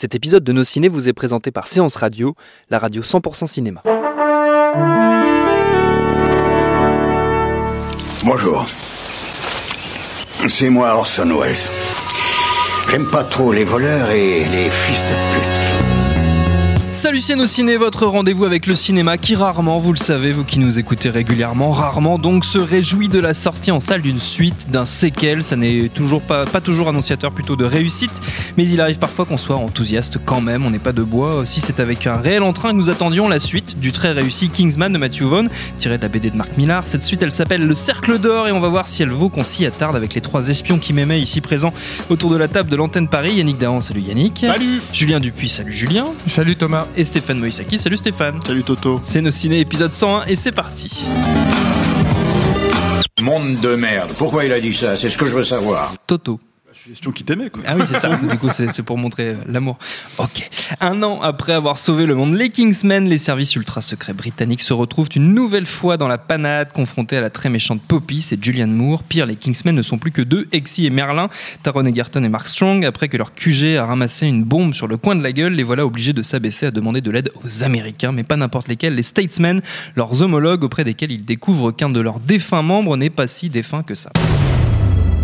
Cet épisode de Nos Ciné vous est présenté par Séance Radio, la radio 100% cinéma. Bonjour. C'est moi Orson Welles. J'aime pas trop les voleurs et les fils de pute. Salut nos ciné, votre rendez-vous avec le cinéma qui rarement, vous le savez, vous qui nous écoutez régulièrement, rarement donc se réjouit de la sortie en salle d'une suite, d'un séquel, ça n'est toujours pas, pas toujours annonciateur plutôt de réussite, mais il arrive parfois qu'on soit enthousiaste quand même, on n'est pas de bois, si c'est avec un réel entrain que nous attendions la suite du très réussi Kingsman de Matthew Vaughn, tiré de la BD de Marc Millar, cette suite elle s'appelle Le Cercle d'Or et on va voir si elle vaut qu'on s'y attarde avec les trois espions qui m'aimaient ici présents autour de la table de l'antenne Paris, Yannick Dahan, salut Yannick. Salut. Julien Dupuis, salut Julien. Salut Thomas et Stéphane Moïsaki. Salut Stéphane. Salut Toto. C'est nos ciné épisode 101 et c'est parti. Monde de merde. Pourquoi il a dit ça? C'est ce que je veux savoir. Toto. Question qui t'aimait. Ah oui, c'est ça. du coup, c'est pour montrer l'amour. Ok. Un an après avoir sauvé le monde, les Kingsmen, les services ultra secrets britanniques se retrouvent une nouvelle fois dans la panade, confrontés à la très méchante Poppy, c'est Julianne Moore. Pire, les Kingsmen ne sont plus que deux, Exy et Merlin, Taron Egerton et Mark Strong. Après que leur QG a ramassé une bombe sur le coin de la gueule, les voilà obligés de s'abaisser à demander de l'aide aux Américains, mais pas n'importe lesquels, les Statesmen, leurs homologues auprès desquels ils découvrent qu'un de leurs défunts membres n'est pas si défunt que ça.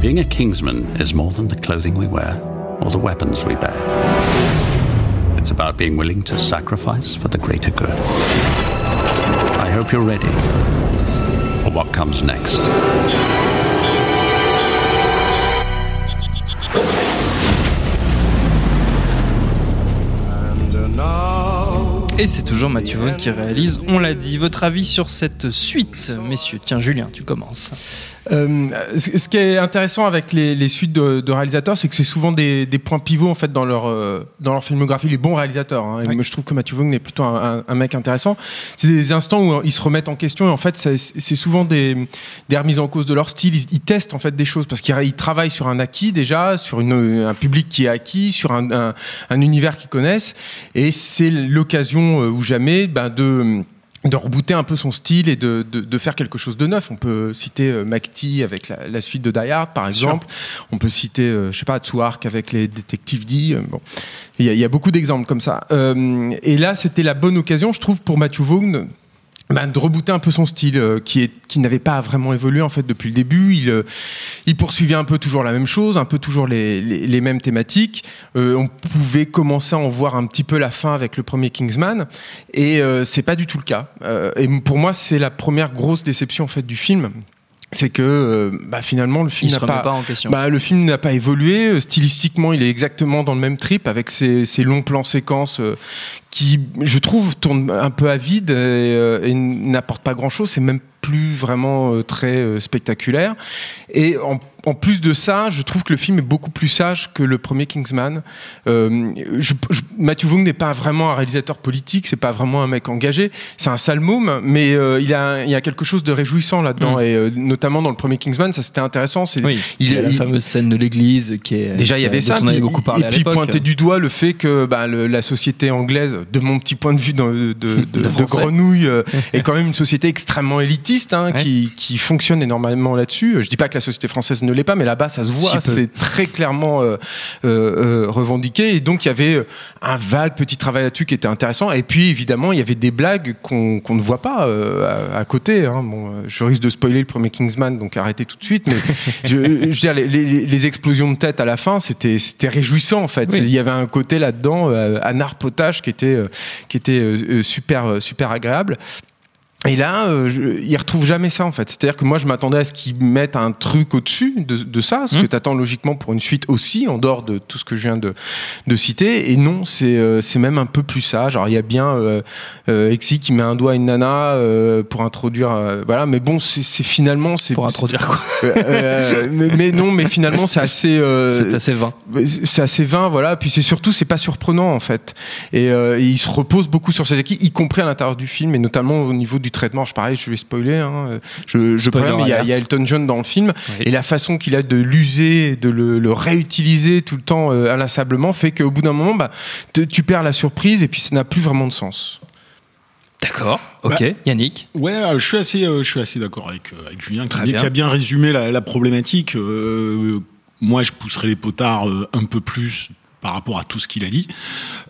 Being a Kingsman is more than the clothing we wear or the weapons we bear. It's about being willing to sacrifice for the greater good. I hope you're ready for what comes next. Et c'est toujours Mathieu Vaughn qui réalise, on l'a dit. Votre avis sur cette suite, messieurs Tiens, Julien, tu commences. Euh, ce qui est intéressant avec les, les suites de, de réalisateurs, c'est que c'est souvent des, des, points pivots en fait dans leur euh, dans leur filmographie. Les bons réalisateurs. Hein. Et moi, je trouve que Matthew Vaughn est plutôt un, un, un mec intéressant. C'est des instants où ils se remettent en question et en fait, c'est souvent des, des remises en cause de leur style. Ils, ils testent en fait des choses parce qu'ils travaillent sur un acquis déjà, sur une, un public qui est acquis, sur un, un univers qu'ils connaissent, et c'est l'occasion euh, ou jamais ben, de de rebooter un peu son style et de, de, de, faire quelque chose de neuf. On peut citer euh, McTee avec la, la, suite de Die Hard, par exemple. On peut citer, euh, je sais pas, Tsuark avec les détectives D. Euh, bon, il y, y a beaucoup d'exemples comme ça. Euh, et là, c'était la bonne occasion, je trouve, pour Matthew Vaughn bah, de rebooter un peu son style euh, qui est qui n'avait pas vraiment évolué en fait depuis le début. Il euh, il poursuivait un peu toujours la même chose un peu toujours les, les, les mêmes thématiques. Euh, on pouvait commencer à en voir un petit peu la fin avec le premier Kingsman. Et c'est pas du tout le cas. Et pour moi c'est la première grosse déception en fait du film. C'est que euh, bah, finalement le film n'a pas, pas en bah, le film n'a pas évolué. Stylistiquement il est exactement dans le même trip avec ses, ses longs plans séquences euh, qui je trouve tourne un peu à vide et, euh, et n'apporte pas grand chose c'est même plus vraiment très spectaculaire et en en plus de ça, je trouve que le film est beaucoup plus sage que le premier Kingsman. Euh, je, je, Matthew Vaughn n'est pas vraiment un réalisateur politique, c'est pas vraiment un mec engagé, c'est un sale môme, mais euh, il, a, il y a quelque chose de réjouissant là-dedans, mm. et euh, notamment dans le premier Kingsman, ça c'était intéressant. C'est, oui, il, il y a la il, fameuse scène de l'église qui est déjà il y avait ça, puis, beaucoup parlé et puis pointer du doigt le fait que bah, le, la société anglaise, de mon petit point de vue de, de, de, de grenouille, est quand même une société extrêmement élitiste hein, qui, qui fonctionne énormément là-dessus. Je dis pas que la société française ne l'est pas, mais là-bas, ça se voit. C'est très clairement euh, euh, revendiqué. Et donc, il y avait un vague petit travail là-dessus qui était intéressant. Et puis, évidemment, il y avait des blagues qu'on ne voit pas à, côté. Hein. Bon, je risque de spoiler le premier Kingsman, donc arrêtez tout de suite. Mais je, veux dire, les, explosions de tête à la fin, c'était réjouissant en fait. Il y avait un côté là-dedans, un arpotage qui était, qui était super, super agréable. Et là, euh, je, ils retrouvent jamais ça en fait. C'est-à-dire que moi, je m'attendais à ce qu'ils mettent un truc au-dessus de, de, ça, ce mmh. que tu attends logiquement pour une suite aussi, en dehors de tout ce que je viens de, de citer. Et non, c'est euh, c'est même un peu plus ça. Genre, il y a bien euh, euh Exy qui met un doigt à une nana euh, pour introduire, voilà. Mais bon, c'est finalement c'est pour introduire quoi. mais, mais, non, mais finalement, c'est assez. c'est assez vain. C'est assez vain, voilà. Puis c'est surtout, c'est pas surprenant en fait. Et, et il se repose beaucoup sur ses acquis, y compris à l'intérieur du film, et notamment au niveau du traitement. Je pareil, je vais spoiler. Hein. Je, je mais il y, a Elton John dans le film et la façon qu'il a de l'user, de le, réutiliser tout le temps euh, inlassablement fait qu'au bout d'un moment, bah, tu perds la surprise et puis ça n'a plus vraiment de sens. D'accord, ok. Bah, Yannick Ouais, euh, je suis assez, euh, je suis assez d'accord avec, avec Julien qui, qui, a bien résumé la, la problématique. moi, je pousserais les potards un peu plus par rapport à tout ce qu'il a dit.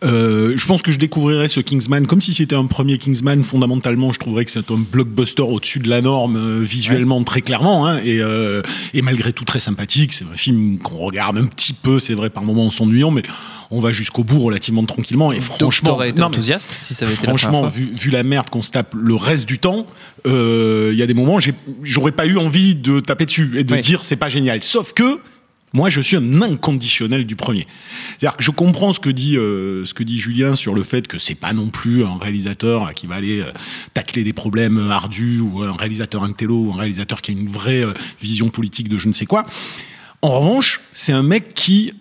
Euh, je pense que je découvrirais ce Kingsman comme si c'était un premier Kingsman. Fondamentalement, je trouverais que c'est un blockbuster au-dessus de la norme, euh, visuellement très clairement, hein, et, euh, et, malgré tout très sympathique. C'est un film qu'on regarde un petit peu, c'est vrai, par moments en s'ennuyant, mais on va jusqu'au bout relativement tranquillement. Et franchement, été enthousiaste si ça avait franchement, été vu, vu, la merde qu'on se tape le reste du temps, il y a des moments, j'aurais pas eu envie de taper dessus et de dire c'est pas génial. Sauf que moi, je suis un inconditionnel du premier. C'est-à-dire que je comprends ce que dit euh, ce que dit Julien sur le fait que c'est pas non plus un réalisateur qui va aller euh, tacler des problèmes ardus ou un réalisateur intello ou un réalisateur qui a une vraie euh, vision politique de je ne sais quoi. En revanche, c'est un mec qui,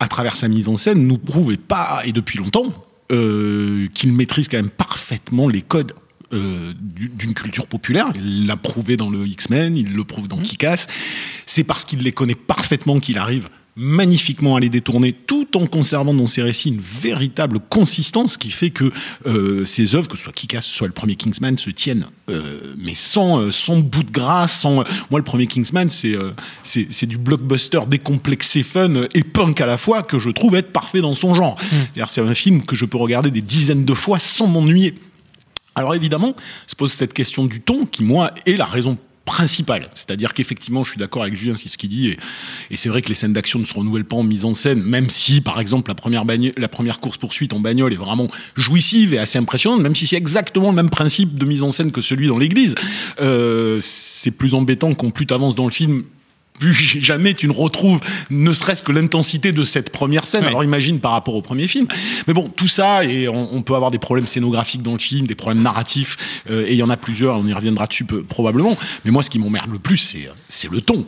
à travers sa mise en scène, nous prouve et pas et depuis longtemps qu'il maîtrise quand même parfaitement les codes euh, d'une culture populaire. Il l'a prouvé dans le X-Men, il le prouve dans mmh. Kick-Ass. C'est parce qu'il les connaît parfaitement qu'il arrive magnifiquement à les détourner tout en conservant dans ses récits une véritable consistance qui fait que euh, ses œuvres, que ce soit Kick-Ass, soit le premier Kingsman, se tiennent, euh, mais sans, sans bout de grâce, sans... Moi, le premier Kingsman, c'est c'est du blockbuster décomplexé, fun et punk à la fois que je trouve être parfait dans son genre. Mmh. C'est un film que je peux regarder des dizaines de fois sans m'ennuyer. Alors évidemment, se pose cette question du ton qui, moi, est la raison principale. C'est-à-dire qu'effectivement, je suis d'accord avec Julien, c'est ce qu'il dit, et, c'est vrai que les scènes d'action ne se renouvellent pas en mise en scène, même si, par exemple, la première, course-poursuite en bagnole est vraiment jouissive et assez impressionnante, même si c'est exactement le même principe de mise en scène que celui dans l'église. Euh, c'est plus embêtant qu'on plus t'avances dans le film, plus jamais tu ne retrouves ne serait-ce que l'intensité de cette première scène. Alors imagine par rapport au premier film. Mais bon, tout ça, et on, peut avoir des problèmes scénographiques dans le film, des problèmes narratifs, euh, et il y en a plusieurs, on y reviendra dessus probablement. Mais moi, ce qui m'emmerde le plus, c'est le ton.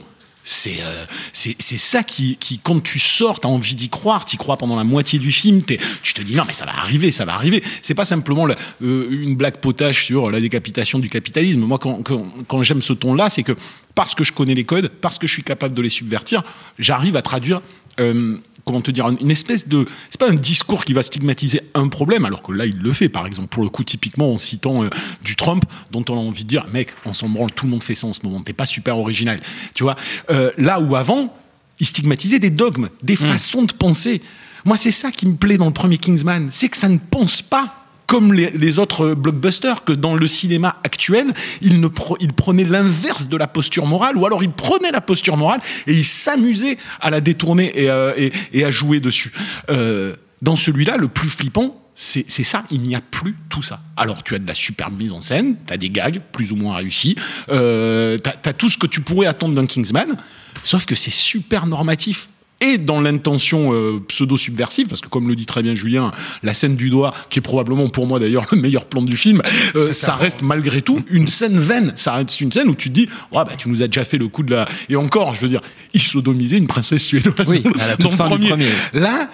Euh, c'est c'est ça qui, qui, quand tu sors, t'as envie d'y croire, t'y crois pendant la moitié du film, tu te dis non mais ça va arriver, ça va arriver. C'est pas simplement euh, une blague potage sur la décapitation du capitalisme. Moi, quand, quand, quand j'aime ce ton-là, c'est que parce que je connais les codes, parce que je suis capable de les subvertir, j'arrive à traduire euh, comment te dire, une espèce de. C'est pas un discours qui va stigmatiser un problème, alors que là, il le fait, par exemple, pour le coup, typiquement en citant euh, du Trump, dont on a envie de dire, mec, on s'en branle, tout le monde fait ça en ce moment, t'es pas super original. Tu vois, euh, là où avant, il stigmatisait des dogmes, des mmh. façons de penser. Moi, c'est ça qui me plaît dans le premier Kingsman, c'est que ça ne pense pas comme les, autres blockbusters, que dans le cinéma actuel, il, ne prenait l'inverse de la posture morale, ou alors il prenait la posture morale et il s'amusait à la détourner et, euh, à jouer dessus. Euh, dans celui-là, le plus flippant, c'est ça, il n'y a plus tout ça. Alors tu as de la superbe mise en scène, tu as des gags plus ou moins réussis, euh, tu as, tout ce que tu pourrais attendre d'un Kingsman, sauf que c'est super normatif et dans l'intention euh, pseudo-subversive, parce que comme le dit très bien Julien, la scène du doigt, qui est probablement pour moi d'ailleurs le meilleur plan du film, euh, ça reste malgré tout une scène vaine. Ça reste une scène où tu te dis, ouais, bah, tu nous as déjà fait le coup de la... Et encore, je veux dire, il sodomisait une princesse suédoise oui, à la dans le premier. Là,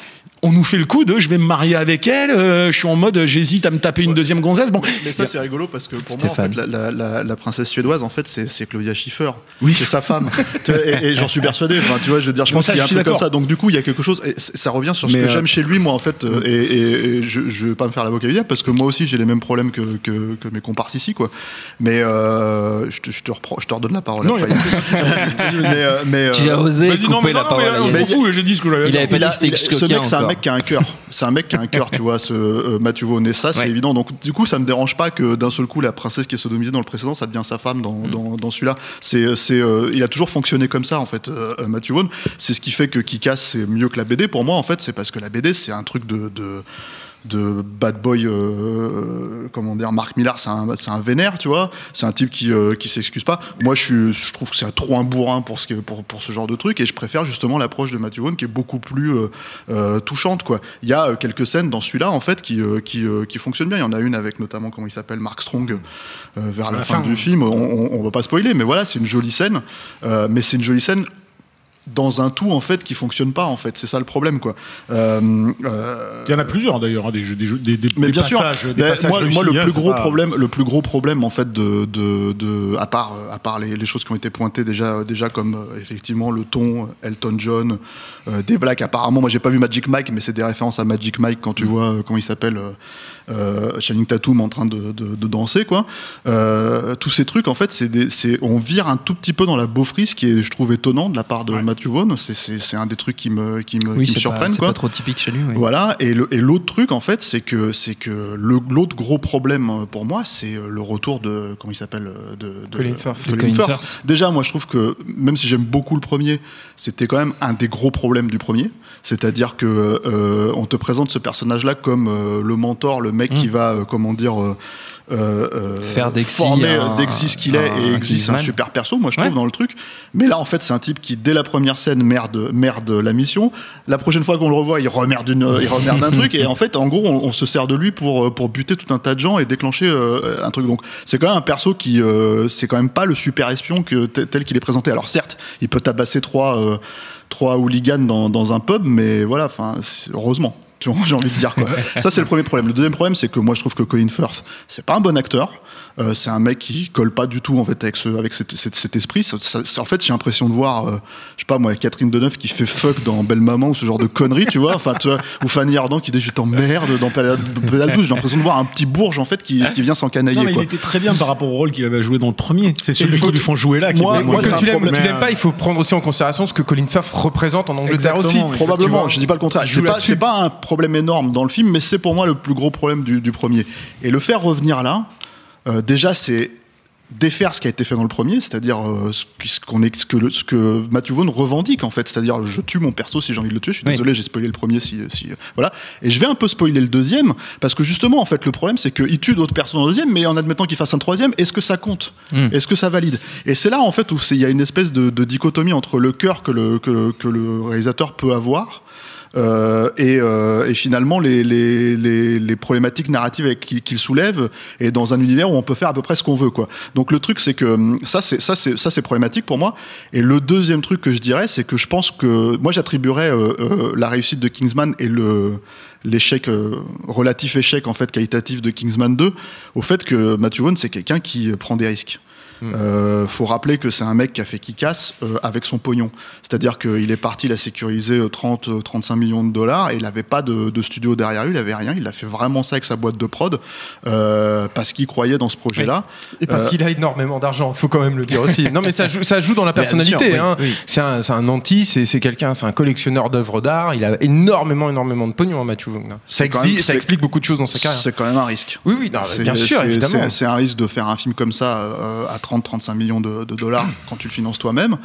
on nous fait le coup de je vais me marier avec elle, euh, je suis en mode j'hésite à me taper une deuxième gonzesse. Bon, Mais ça, c'est rigolo parce que pour Stéphane. moi, en fait, la, la- la- la princesse suédoise, en fait, c'est Claudia Schiffer. Oui. C'est sa femme. Et et j'en suis persuadé. Enfin, tu vois, je veux dire, je pense qu'il y a un truc comme ça. Donc, du coup, il y a quelque chose. Et ça revient sur ce Mais, que euh, j'aime chez lui, moi, en fait. euh, Et, et- et je, je vais pas me faire l'avocat parce que moi aussi, j'ai les mêmes problèmes que, que, que mes comparses ici, quoi. Mais euh, je, te, je, te reprends, je te redonne la parole. Non, après. il y a mais, euh, mais, Tu euh, as osé Vas-y, couper non, mais la non, parole mais, euh, je dit ce que Il avait pas il dit que c'était mec, qui a un cœur. C'est un mec qui a un cœur, tu vois, ce euh, Matthew Vaughn. Et ça, c'est Ouais. évident. Donc, du coup, ça me dérange pas que d'un seul coup, la princesse qui est sodomisée dans le précédent, ça devient sa femme dans, Mm. dans, dans celui-là. C'est, c'est, euh, il a toujours fonctionné comme ça, en fait, euh, euh, Matthew Vaughn. C'est ce qui fait que Kikas, c'est mieux que la BD. Pour moi, en fait, c'est parce que la BD, c'est un truc de. de de bad boy, euh, comment dire, Mark Millar, c'est un, c'est un vénère, tu vois. C'est un type qui, euh, qui s'excuse pas. Moi, je, suis, je trouve que c'est trop un bourrin pour ce, pour, pour ce genre de truc, et je préfère justement l'approche de Matthew Vaughn qui est beaucoup plus euh, euh, touchante, quoi. Il y a quelques scènes dans celui-là, en fait, qui, qui, qui fonctionnent bien. Il y en a une avec notamment, comment il s'appelle, Mark Strong, vers la, la fin, fin, du film. On, on, on va pas spoiler, mais voilà, c'est une jolie scène. Mais c'est une jolie scène dans un tout en fait qui fonctionne pas en fait c'est ça le problème quoi Euh, euh, Il y en a plusieurs d'ailleurs, hein, des, jeux- des, jeux- des, des, mais des bien sûr, passages, des Mais passages moi, moi, le plus gros pas- problème, le plus gros problème en fait de, de, de à part à part les, les choses qui ont été pointées déjà déjà comme euh, effectivement le ton, Elton John, euh, des blagues. Apparemment, moi j'ai pas vu Magic Mike, mais c'est des références à Magic Mike quand tu Mm. vois comment il s'appelle Channing Tatum en train de, de, danser quoi. Tous ces trucs en fait, c'est des, c'est on vire un tout petit peu dans la beaufrie, ce qui est je trouve étonnant de la part de Ouais. Matthew Vaughn. C'est un des trucs qui me qui me, Oui, qui me c'est pas, surprennent c'est pas trop typique chez lui. oui. Voilà, et l'autre truc en fait, c'est que c'est que l'autre gros problème euh, pour moi, c'est euh, le retour de comment il s'appelle euh, de, de- Colin Firth. de De Colin Firth. Firth. Déjà, moi, je trouve que même si j'aime beaucoup le premier, c'était quand même un des gros problèmes du premier. C'est-à-dire que euh, on te présente ce personnage-là comme euh, le mentor, le mec qui va, euh, comment dire. Euh, euh, euh, Faire un- d'Exy ce qu'il est et c'est un super perso moi je trouve Ouais. dans le truc. Mais là en fait c'est un type qui dès la première scène merde merde la mission. La prochaine fois qu'on le revoit il remerde une il remerde un truc. Et en fait en gros on, on se sert de lui pour euh, pour buter tout un tas de gens et déclencher euh, un truc. Donc c'est quand même un perso qui euh, c'est quand même pas le super espion que tel qu'il est présenté. Alors certes il peut tabasser trois euh, trois hooligans dans, dans un pub mais voilà enfin heureusement tu vois, j'ai envie de dire quoi. Ça c'est le premier problème. Le deuxième problème c'est que moi je trouve que Colin Firth c'est pas un bon acteur. Euh, c'est un mec qui colle pas du tout en fait avec ce avec cet, cet- cet esprit. Ça- ça- ça- en fait j'ai l'impression de voir euh, je sais pas moi Catherine Deneuve qui fait fuck dans Belle Maman ou ce genre de conneries tu vois. Enfin tu vois, ou Fanny Ardant qui dit je t'emmerde dans Pédale Pédale 12. J'ai l'impression de voir un petit bourge en fait qui, qui vient s'encanailler Non, mais il était très bien par rapport au rôle qu'il avait joué dans le premier. C'est celui il faut- qui lui font jouer là. qui Moi- est moi, que tu l'aimes, problème. tu l'aimes pas, il faut prendre aussi en considération ce que Colin Firth représente en Angleterre aussi. Probablement, je dis pas le contraire. C'est pas, pas un problème énorme dans le film, mais c'est pour moi le plus gros problème du, du premier. Et le faire revenir là, euh, déjà, c'est défaire ce qui a été fait dans le premier, c'est-à-dire euh, ce qu'on est, ce que, le- ce que Matthew Vaughn revendique en fait, c'est-à-dire je tue mon perso si j'ai envie de le tuer. Je suis Oui. désolé, j'ai spoilé le premier, si, si voilà. Et je vais un peu spoiler le deuxième parce que justement en fait le problème c'est qu'il tue d'autres personnes dans le deuxième, mais en admettant qu'il fasse un troisième, est-ce que ça compte? Mm. Est-ce que ça valide? Et c'est là en fait où il y a une espèce de, de dichotomie entre le cœur que le, que, que le réalisateur peut avoir euh, et, euh, et finalement les, les, les, les problématiques narratives qu'il soulève et dans un univers où on peut faire à peu près ce qu'on veut quoi. Donc le truc c'est que hum, ça c'est ça c'est ça c'est problématique pour moi. Et le deuxième truc que je dirais c'est que je pense que moi j'attribuerais euh, euh, la réussite de Kingsman et le l'échec euh, relatif échec en fait qualitatif de Kingsman 2 au fait que Matthew Vaughn c'est quelqu'un qui euh, prend des risques. Euh, faut rappeler que c'est un mec qui a fait qui casse euh, avec son pognon. C'est-à-dire qu'il est parti, il a sécurisé euh, 30, euh, 35 millions de dollars et il n'avait pas de, de studio derrière lui, il avait rien. Il a fait vraiment ça avec sa boîte de prod euh, parce qu'il croyait dans ce projet-là. Et parce qu'il a énormément d'argent, faut quand même le dire aussi. Non, mais ça joue, ça joue dans la personnalité. oui, hein. oui. C'est un, un anti, c'est quelqu'un, c'est un collectionneur d'œuvres d'art. Il a énormément, énormément de pognon, hein, Matthew Vaughn. Ça, explique beaucoup de choses dans sa carrière. C'est quand même un risque. Oui, oui, non, bien sûr, évidemment. c'est- un risque de faire un film comme ça à 30-35 millions de, de dollars quand tu le finances toi-même.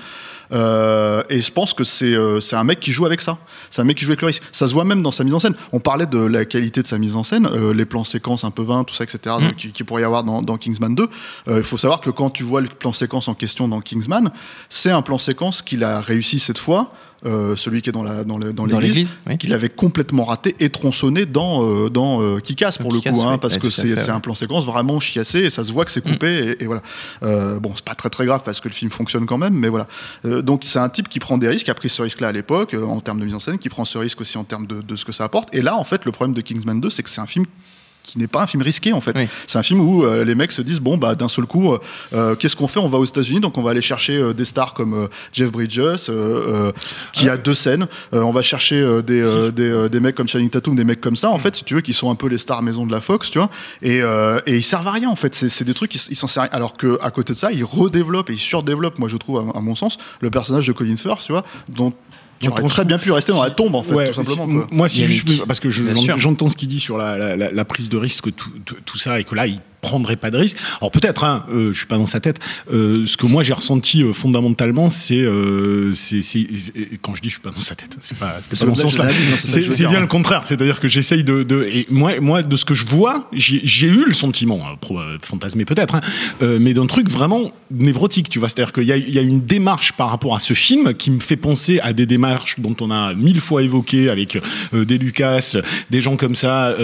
Euh, et je pense que c'est euh, c'est un mec qui joue avec ça. C'est un mec qui joue avec le risque. Ça se voit même dans sa mise en scène. On parlait de la qualité de sa mise en scène, euh, les plans séquences un peu 20, tout ça, etc. Mm. donc, qui, pourrait y avoir dans, dans Kingsman 2. Euh, Il faut savoir que quand tu vois le plan séquence en question dans Kingsman, c'est un plan séquence qu'il a réussi cette fois euh, celui qui est dans la dans le- dans l'église, oui. qu'il avait complètement raté et tronçonné dans euh, dans euh, Kick-Ass pour le coup, hein, oui. parce Ouais, que c'est ouais. Mm. un plan séquence vraiment chiassé et ça se voit que c'est coupé et, et voilà. Euh, bon, c'est pas très très grave parce que le film fonctionne quand même, mais voilà. Euh, donc c'est un type qui prend des risques, qui a pris ce risque-là à l'époque euh, en termes de mise en scène, qui prend ce risque aussi en termes de, de ce que ça apporte. Et là, en fait, le problème de Kingsman 2, c'est que c'est un film qui n'est pas un film risqué en fait. Oui. C'est un film où euh, les mecs se disent bon bah d'un seul coup, euh, euh, qu'est-ce qu'on fait? On va aux États-Unis, donc on va aller chercher euh, des stars comme Jeff Bridges, qui a deux scènes. On va chercher des, des, des mecs comme Channing Tatum, des mecs comme ça en fait, si tu veux, qui sont un peu les stars maison de la Fox, tu vois. Et, et ils servent à rien en fait. C'est c'est des trucs, ils, s'en servent. à rien. Alors que à côté de ça, ils redéveloppent et ils surdéveloppent, moi je trouve à, à mon sens, le personnage de Colin Firth, tu vois, dont très se- bien pu rester dans la tombe en fait, Ouais, tout simplement. quoi. Moi, si juste parce que je- j'entends ce qu'il dit sur la, la- la- la prise de risque, tout, tout- tout ça, et que là, il prendrait pas de risque. Alors peut-être, hein, euh, je suis pas dans sa tête. euh, ce que moi j'ai ressenti euh, fondamentalement, c'est, euh, c'est, quand je dis je suis pas dans sa tête, c'est pas, C'est pas dans ce sens-là. hein, c'est bien hein. le contraire, c'est-à-dire que j'essaye de, de et moi, moi de ce que je vois, j'ai eu le sentiment, hein, euh, fantasmé peut-être, hein, euh, mais d'un truc vraiment névrotique, tu vois. C'est-à-dire qu'il y a, il y a une démarche par rapport à ce film qui me fait penser à des démarches dont on a mille fois évoqué avec euh, des Lucas, des gens comme ça.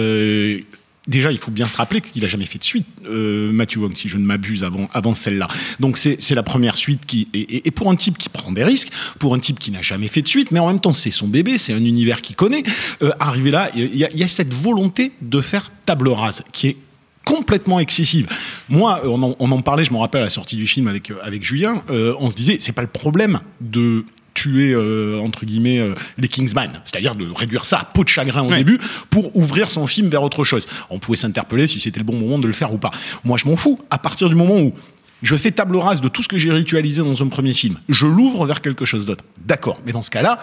Déjà, il faut bien se rappeler qu'il a jamais fait de suite, euh, Matthew Vaughn, si je ne m'abuse, avant, avant celle-là. Donc c'est la première suite qui et, et- et pour un type qui prend des risques, pour un type qui n'a jamais fait de suite, mais en même temps c'est son bébé, c'est un univers qu'il connaît. Euh, arrivé là, il y, y a cette volonté de faire table rase qui est complètement excessive. Moi, on en, on en parlait, je me rappelle à la sortie du film avec, avec Julien, euh, on se disait, c'est pas le problème de tuer euh, entre guillemets euh, les Kingsman, c'est-à-dire de réduire ça à peau de chagrin au Ouais. début pour ouvrir son film vers autre chose. On pouvait s'interpeller si c'était le bon moment de le faire ou pas. Moi, je m'en fous. À partir du moment où je fais table rase de tout ce que j'ai ritualisé dans un premier film, je l'ouvre vers quelque chose d'autre. D'accord, mais dans ce cas-là,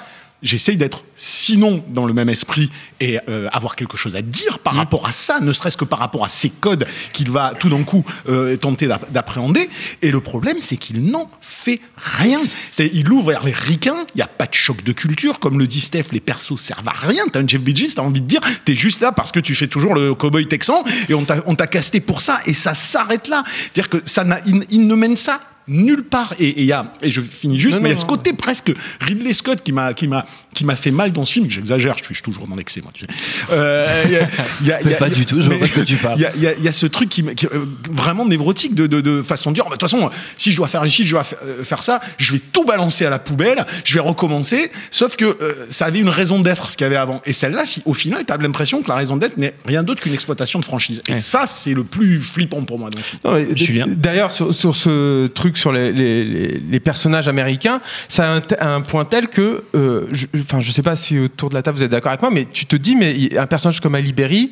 j'essaye d'être sinon dans le même esprit et euh, avoir quelque chose à dire par rapport à ça, ne serait-ce que par rapport à ces codes qu'il va tout d'un coup euh, tenter d'app- d'appréhender. Et le problème, c'est qu'il n'en fait rien. Il ouvre vers les ricains, il n'y a pas de choc de culture, comme le dit Steph, les persos servent à rien. T'as un Jeff Bridges, t'as envie de dire, t'es juste là parce que tu fais toujours le cowboy texan et on t'a casté pour ça et ça s'arrête là. C'est-à-dire que ça il, il ne mène ça nulle part et et il y a et je finis juste Non, mais il y a ce non. côté presque Ridley Scott qui m'a qui m'a qui m'a fait mal dans ce film j'exagère je suis, je suis toujours dans l'excès moi tu sais Euh, il y a- il y a- il y a- Pas du tout, je vois pas de quoi tu parles. il y a, il y a- il y a ce truc qui, euh, vraiment névrotique de, de, de façon de dire, bah, de toute façon, si je dois faire ici, je dois euh, faire ça, je vais tout balancer à la poubelle, je vais recommencer. Sauf que euh, ça avait une raison d'être, ce qu'il y avait avant. Et celle-là, si, au final, tu as l'impression que la raison d'être n'est rien d'autre qu'une exploitation de franchise. Et Ouais. ça, c'est le plus flippant pour moi. Donc. Non, mais d- Julien. D'ailleurs, sur, sur ce truc sur les, les- personnages américains, ça a un, point tel que, euh, je, enfin, je sais pas si autour de la table vous êtes d'accord avec moi, mais tu te dis, mais un personnage comme Ali Berry,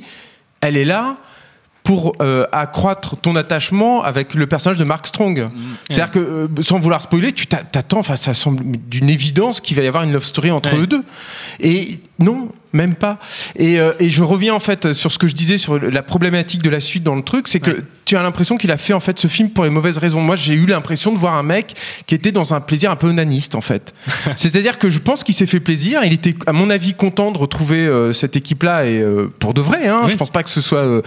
elle est là pour euh, accroître ton attachement avec le personnage de Mark Strong. C'est-à-dire que, euh, sans vouloir spoiler, tu t'a- t'attends, enfin, ça semble d'une évidence qu'il va y avoir une love story entre Ouais. eux deux. Et non, même pas. Et, euh, et je reviens en fait sur ce que je disais sur la problématique de la suite dans le truc, c'est que Ouais. tu as l'impression qu'il a fait en fait ce film pour les mauvaises raisons. Moi, j'ai eu l'impression de voir un mec qui était dans un plaisir un peu onaniste en fait. C'est-à-dire que je pense qu'il s'est fait plaisir. Il était, à mon avis, content de retrouver euh, cette équipe-là et euh, pour de vrai. Hein, Oui. Je pense pas que ce soit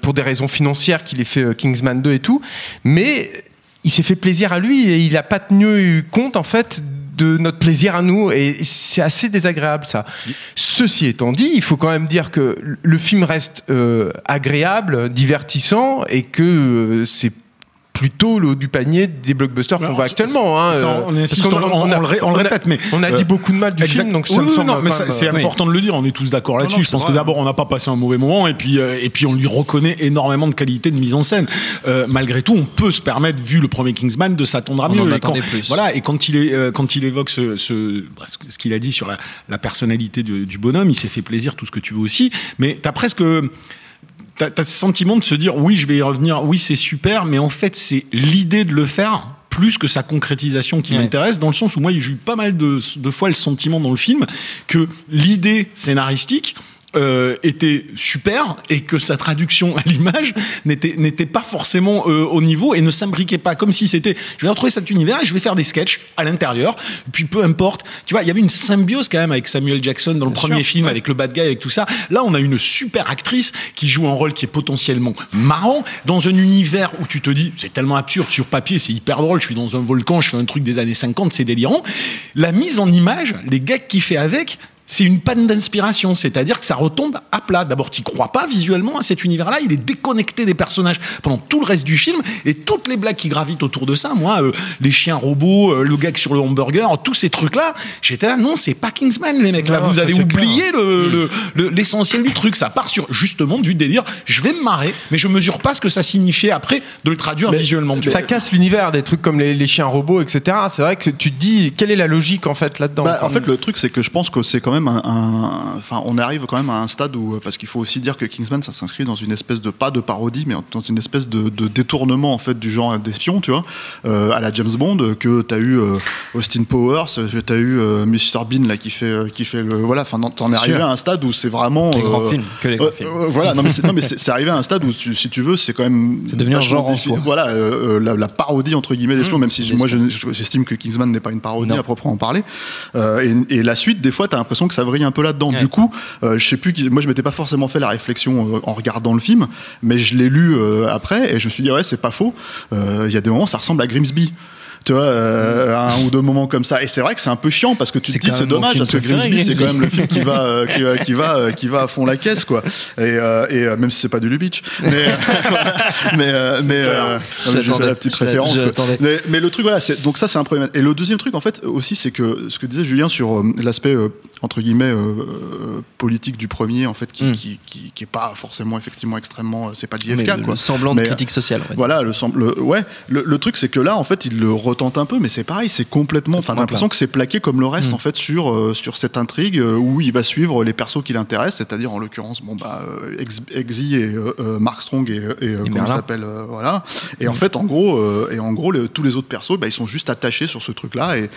pour des raisons financières qu'il ait fait Kingsman 2 et tout, mais il s'est fait plaisir à lui et il a pas tenu compte en fait de notre plaisir à nous et c'est assez désagréable ça. Ceci étant dit, il faut quand même dire que le film reste euh, agréable, divertissant et que euh, c'est plutôt le haut du panier des blockbusters qu'on Alors, voit actuellement. hein, ça, euh, on parce insiste, qu'on on- on- on le ré- on le a- répète, mais, on a euh, dit beaucoup de mal du Exact. film, donc ça Oui, me oui, semble. non, mais quand ça- même, c'est euh, oui. important de le dire. On est tous d'accord là-dessus. Je pense que d'abord, on n'a pas passé un mauvais moment, et puis euh, et puis on lui reconnaît énormément de qualité de mise en scène. Euh, malgré tout, on peut se permettre, vu le premier Kingsman, de s'attendre à mieux. Et quand- plus. Voilà. Et quand il est euh, quand il évoque ce ce, ce- ce qu'il a dit sur la, la personnalité de- du bonhomme, il s'est fait plaisir, tout ce que tu veux aussi. Mais t'as presque T'as as ce sentiment de se dire oui, je vais y revenir, oui, c'est super, mais en fait, c'est l'idée de le faire plus que sa concrétisation qui Ouais. m'intéresse, dans le sens où moi, j'ai eu pas mal de, de fois le sentiment dans le film que l'idée scénaristique euh, était super et que sa traduction à l'image n'était n'était pas forcément euh, au niveau et ne s'imbriquait pas comme si c'était je vais retrouver cet univers et je vais faire des sketchs à l'intérieur. Puis peu importe. Tu vois il y avait une symbiose quand même avec Samuel Jackson dans le Bien premier sûr, film ouais. avec le bad guy avec tout ça. Là on a une super actrice qui joue un rôle qui est potentiellement marrant dans un univers où tu te dis c'est tellement absurde sur papier c'est hyper drôle je suis dans un volcan je fais un truc des années 50 c'est délirant. La mise en image les gags qu'il fait avec c'est une panne d'inspiration, c'est-à-dire que ça retombe à plat. D'abord, tu crois pas visuellement à cet univers-là, il est déconnecté des personnages pendant tout le reste du film, et toutes les blagues qui gravitent autour de ça, moi, euh, les chiens robots, euh, le gag sur le hamburger, tous ces trucs-là, j'étais là, non, c'est pas Kingsman, les mecs, là, Non, vous avez oublié le- le- le- l'essentiel du truc, ça part sur justement du délire, je vais me marrer, mais je mesure pas ce que ça signifiait après de le traduire Mais visuellement. ça casse l'univers des trucs comme les, les chiens robots, etc. C'est vrai que tu te dis quelle est la logique en fait là-dedans. Bah, en fait, le truc, c'est que je pense que c'est quand même un, un- Enfin, on arrive quand même à un stade où. Parce qu'il faut aussi dire que Kingsman, ça s'inscrit dans une espèce de. Pas de parodie, mais dans une espèce de, de détournement, en fait, du genre d'espion, tu vois. euh, à la James Bond, euh, que t'as eu euh, Austin Powers, que t'as eu euh, Mr. Bean, là, qui fait, euh, qui fait le. Voilà, enfin, t'en es arrivé à un stade où c'est vraiment. Les grands euh, films, que les grands euh, films. euh, voilà, non mais c'est arrivé à un stade où, tu- si tu veux, c'est quand même. C'est devenu un genre en soi. Voilà, euh, euh, la, la parodie entre guillemets d'espion, même si Mmh. moi je- je- j'estime que Kingsman n'est pas une parodie Non. à proprement parler. Euh, et, et la suite, des fois, t'as l'impression que ça vrille un peu là-dedans. Ouais. Du coup, euh, je sais plus, moi je m'étais pas forcément fait la réflexion euh, en regardant le film, mais je l'ai lu euh, après et je me suis dit ouais, c'est pas faux. Il y a des moments, ça ressemble à Grimsby. Tu vois, euh, un ou deux moments comme ça. Et c'est vrai que c'est un peu chiant parce que tu te dis c'est dommage parce que Grimsby c'est quand même le film qui va euh, qui va qui va euh, qui va à fond la caisse quoi. Et, et même si c'est pas du Lubitsch. Mais mais j'ai fait la petite référence. Mais, mais le truc voilà, c'est donc ça c'est un problème. Et le deuxième truc en fait aussi c'est que ce que disait Julien sur l'aspect entre guillemets politique du premier en fait qui, Mm. qui, qui, qui est pas forcément effectivement extrêmement c'est pas mais JFK le, quoi. le semblant de critique sociale. Voilà, le, semble- le- ouais. Le, le truc, c'est que là, en fait, il le retente un peu, mais c'est pareil, c'est complètement. Enfin, l'impression que c'est plaqué comme le reste, Mm. en fait, sur euh, sur cette intrigue euh, où il va suivre les persos qui l'intéressent, c'est-à-dire en l'occurrence, bon bah, euh, Ex- Exy et Mark Strong et, et, comment il s'appelle, voilà. Et en fait, en gros, et en gros, le- tous les autres persos, bah, ils sont juste attachés sur ce truc-là et.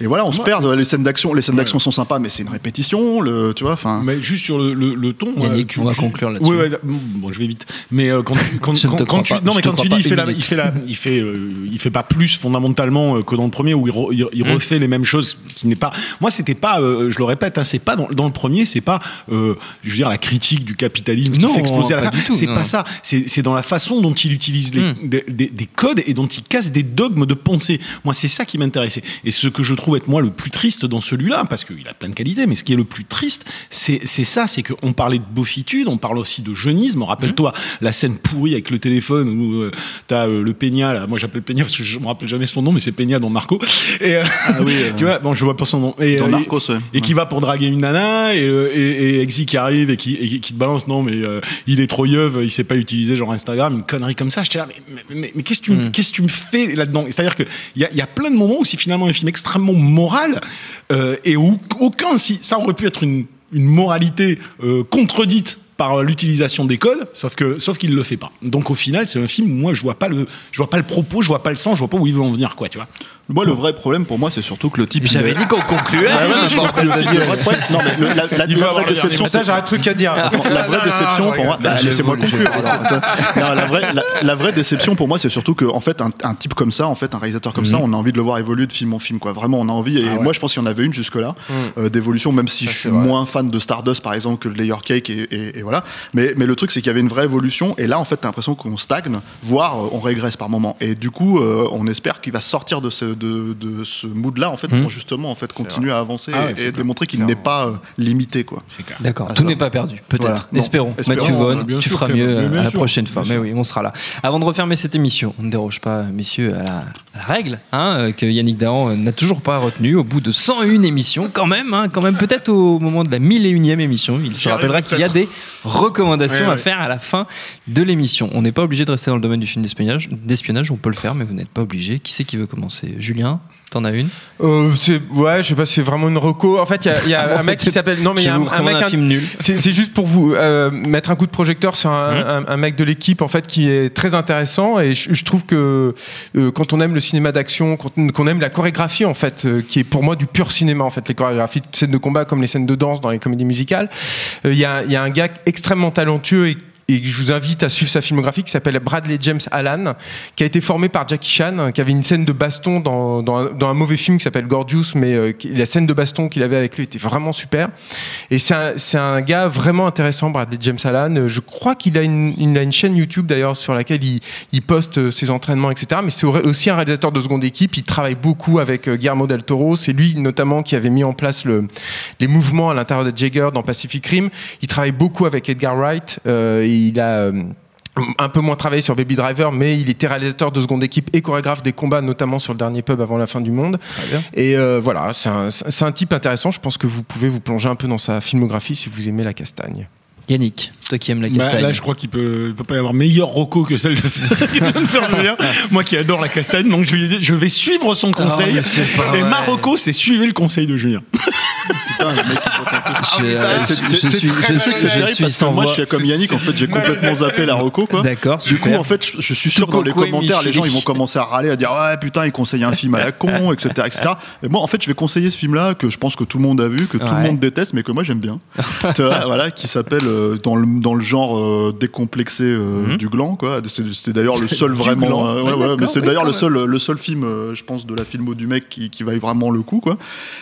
Et voilà, on se perd. Les scènes d'action, les scènes d'action sont sympas, mais c'est une répétition. Le, tu vois, enfin. Mais juste sur le, le, le ton. Yannick, euh, on va tu- conclure là-dessus. Ouais, ouais, bon, je vais vite. Mais euh, quand tu, quand, quand- tu, pas. non, Je mais te quand tu crois dis, il fait la, il fait la, il fait, euh, il fait pas plus fondamentalement euh, que dans le premier où il, re- il, il Mmh. refait les mêmes choses qui n'est pas. Moi, c'était pas, euh, je le répète, hein, c'est pas dans, dans le premier, c'est pas, euh, je veux dire, la critique du capitalisme qui Non, fait exploser la C'est pas ça. C'est c'est dans la façon dont il utilise les, Mm. des, des- des codes et dont il casse des dogmes de pensée. Moi, c'est ça qui m'intéressait. Et ce que je trouve être moi le plus triste dans celui-là, parce qu'il a plein de qualités, mais ce qui est le plus triste, c'est ça, c'est qu'on parlait de beaufitude, on parle aussi de jeunisme. Rappelle-toi la scène pourrie avec le téléphone où euh, t'as euh, le Peña, là, moi j'appelle Peña parce que je me rappelle jamais son nom, mais c'est Peña dans Narco. Et euh, oui, euh, tu vois, bon, je vois pas son nom. Et, Dans Narcos, ouais. et qui va pour draguer une nana et, euh, et, et Exy qui arrive et qui, et qui te balance non mais il est trop yeuve il sait pas utiliser genre Instagram une connerie comme ça j'étais là mais, mais, mais- mais qu'est-ce que tu, me- Mm. qu'est-ce que tu me fais là-dedans? C'est à dire que il y a, y a plein de moments où c'est finalement un film extrêmement moral euh, et où aucun si ça aurait pu être une, moralité euh, contredite par l'utilisation des codes, sauf que sauf qu'il le fait pas. Donc au final, c'est un film où moi je vois pas le je vois pas le propos, je vois pas le sens, je vois pas où il veut en venir quoi, tu vois. Moi, le vrai problème pour moi, c'est surtout que le type. J'avais dit qu'on concluait. Ah ouais, mais je conclue aussi. Le vrai problème- non, mais le- la, vraie déception, c'est j'ai un truc à dire. Attends, la vraie déception non, pour moi, bah, laissez-moi conclure. non, la vraie, la, la vraie déception pour moi, c'est surtout que, en fait, un, un type comme ça, en fait, un réalisateur comme ça, Mhm. on a envie de le voir évoluer de film en film, quoi. Vraiment, on a envie. Et Ah moi, je pense qu'il y en avait une jusque-là euh, d'évolution, même si je suis moins fan de Stardust, par exemple, que de Layer Cake et, et- et voilà. Mais, mais le truc, c'est qu'il y avait une vraie évolution. Et là, en fait, t'as l'impression qu'on stagne, voire euh, on régresse par moment. Et du coup, euh, on espère qu'il va sortir de ce, de, de ce mood-là, en fait, Mhm. pour justement, en fait, continuer à avancer Ah ouais, et, démontrer qu'il n'est pas euh, limité, quoi. D'accord, Ah, tout n'est pas perdu, peut-être. Voilà. Espérons. espérons. Mathieu Vaughan, tu feras mieux euh, bien à la prochaine fois. Mais oui, on sera là. Avant de refermer cette émission, on ne déroge pas, messieurs, à la, à la règle hein, euh, que Yannick Dahan n'a toujours pas retenue au bout de 101 émissions, quand même, hein, quand même peut-être au moment de la 1001e émission. Il se rappellera qu'il y a des recommandations Ouais, à ouais. faire à la fin de l'émission. On n'est pas obligé de rester dans le domaine du film d'espionnage, d'espionnage, on peut le faire, mais vous n'êtes pas obligé. Qui c'est qui veut commencer? Julien, t'en as une? Euh, c'est ouais, je sais pas, si c'est vraiment une reco. En fait, il y y a un mec qui s'appelle non mais il y a un, mec un film nul. C'est juste pour vous euh, mettre un coup de projecteur sur un, Hum. un- un mec de l'équipe en fait qui est très intéressant et je, je trouve que euh, quand on aime le cinéma d'action, quand on- qu'on aime la chorégraphie en fait, euh, qui est pour moi du pur cinéma en fait, les chorégraphies de scènes de combat comme les scènes de danse dans les comédies musicales, euh, il y, a, il y a un gars extrêmement talentueux et et je vous invite à suivre sa filmographie qui s'appelle Bradley James Allan, qui a été formé par Jackie Chan, qui avait une scène de baston dans, un, mauvais film qui s'appelle Gorgeous, mais euh, la scène de baston qu'il avait avec lui était vraiment super. Et c'est un, gars vraiment intéressant, Bradley James Allan. Euh, Je crois qu'il a une, chaîne YouTube d'ailleurs sur laquelle il, poste euh, ses entraînements, etc. Mais c'est au- aussi un réalisateur de seconde équipe. Il travaille beaucoup avec Guillermo del Toro. C'est lui notamment qui avait mis en place le, les mouvements à l'intérieur de Jagger dans Pacific Rim. Il travaille beaucoup avec Edgar Wright. Il a euh, un peu moins travaillé sur Baby Driver, mais il était réalisateur de seconde équipe et chorégraphe des combats, notamment sur le dernier pub avant la fin du monde. Et euh, voilà, c'est un, c'est un type intéressant. Je pense que vous pouvez vous plonger un peu dans sa filmographie si vous aimez la castagne. Yannick, toi qui aimes la Bah, castagne. là, je crois qu'il peut, il peut pas y avoir meilleur Rocco que celle de, de faire Julien. Moi qui adore la castagne, donc je, lui ai dit, je vais suivre son conseil. mais c'est pas et vrai. ma Rocco, c'est suivre le conseil de Julien. Putain, le mec. Je, euh, C'est- je- c'est- je c'est suis, je terrible parce que sans moi voix. je suis comme Yannick en fait j'ai complètement zappé la reco quoi. D'accord, Du coup en fait je, je suis sûr Tout que dans les commentaires les gens ils vont commencer à râler à dire ouais putain il conseille un film à la con etc etc. Et moi en fait je vais conseiller ce film là que je pense que tout le monde a vu que tout le monde déteste mais que moi j'aime bien. Tu vois, voilà qui s'appelle euh, dans le dans le genre euh, décomplexé euh, Mhm. du gland quoi. C'était d'ailleurs le seul vraiment gland. euh, ouais, Ouais, ouais, mais c'est oui, d'ailleurs le seul le seul film euh, je pense de la filmo du mec qui qui vaille vraiment le coup quoi.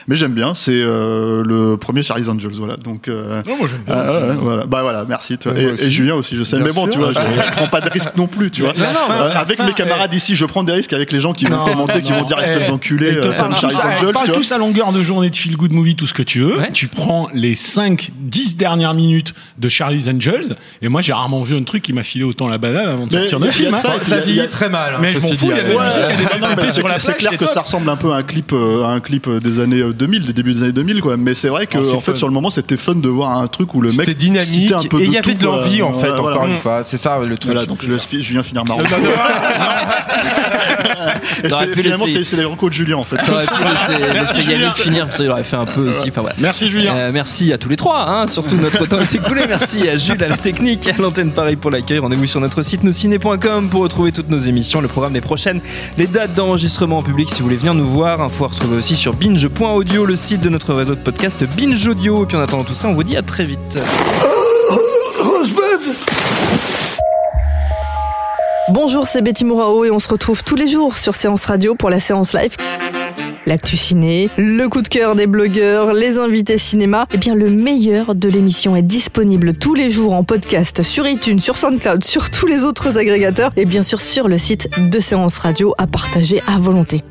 Mais j'aime bien c'est euh, le premier Charlie's Angels voilà donc euh, Non, moi j'aime bien. ah, ouais, voilà. Bah voilà, merci. Et, Julien aussi, je sais. Bien mais bon, sûr. tu vois, je, je prends pas de risque non plus, tu vois. Euh, avec fin, mes camarades ici, je prends des risques avec les gens qui vont commenter, qui vont dire eh, espèce d'enculé, euh, parlent comme Charlie's Angels, tous à longueur de journée de feel good movie, tout ce que tu veux. Tu prends les 5, 10 dernières minutes de Charlie's Angels. Et moi, j'ai rarement vu un truc qui m'a filé autant la banane avant de Mais sortir a- film. hein. ça, Ça vieillit très mal. hein, Mais je m'en fous, il y a il a des sur la c'est clair c'est que ça ressemble un peu à un clip, euh, à un clip des années euh, 2000, des débuts des années 2000, quoi. Mais c'est vrai que, Oh, c'est en fait, fun. sur le moment, c'était fun de voir un truc où le mec C'était dynamique citait un peu et il y avait de l'envie en fait, encore une fois. C'est ça le truc. Voilà, donc je Julien finir marrant. Finalement, c'est les recos de Julien, en fait. T'aurais pu laisser. Yannick finir, parce qu'il aurait fait un peu aussi. Enfin voilà. Merci Julien. Euh, merci à tous les trois, hein, surtout notre temps est écoulé. Merci à Jules, à la technique, à l'antenne Paris pour l'accueil. Rendez-vous sur notre site nosciné.com pour retrouver toutes nos émissions, le programme des prochaines, les dates d'enregistrement en public si vous voulez venir nous voir. Info à retrouver aussi sur binge.audio, le site de notre réseau de podcast Binge Audio. Et puis en attendant tout ça, on vous dit à très vite. Bonjour, c'est Betty Mourao et on se retrouve tous les jours sur Séance Radio pour la séance live. L'actu ciné, le coup de cœur des blogueurs, les invités cinéma. Eh bien, le meilleur de l'émission est disponible tous les jours en podcast sur iTunes, sur SoundCloud, sur tous les autres agrégateurs et bien sûr sur le site de Séance Radio à partager à volonté.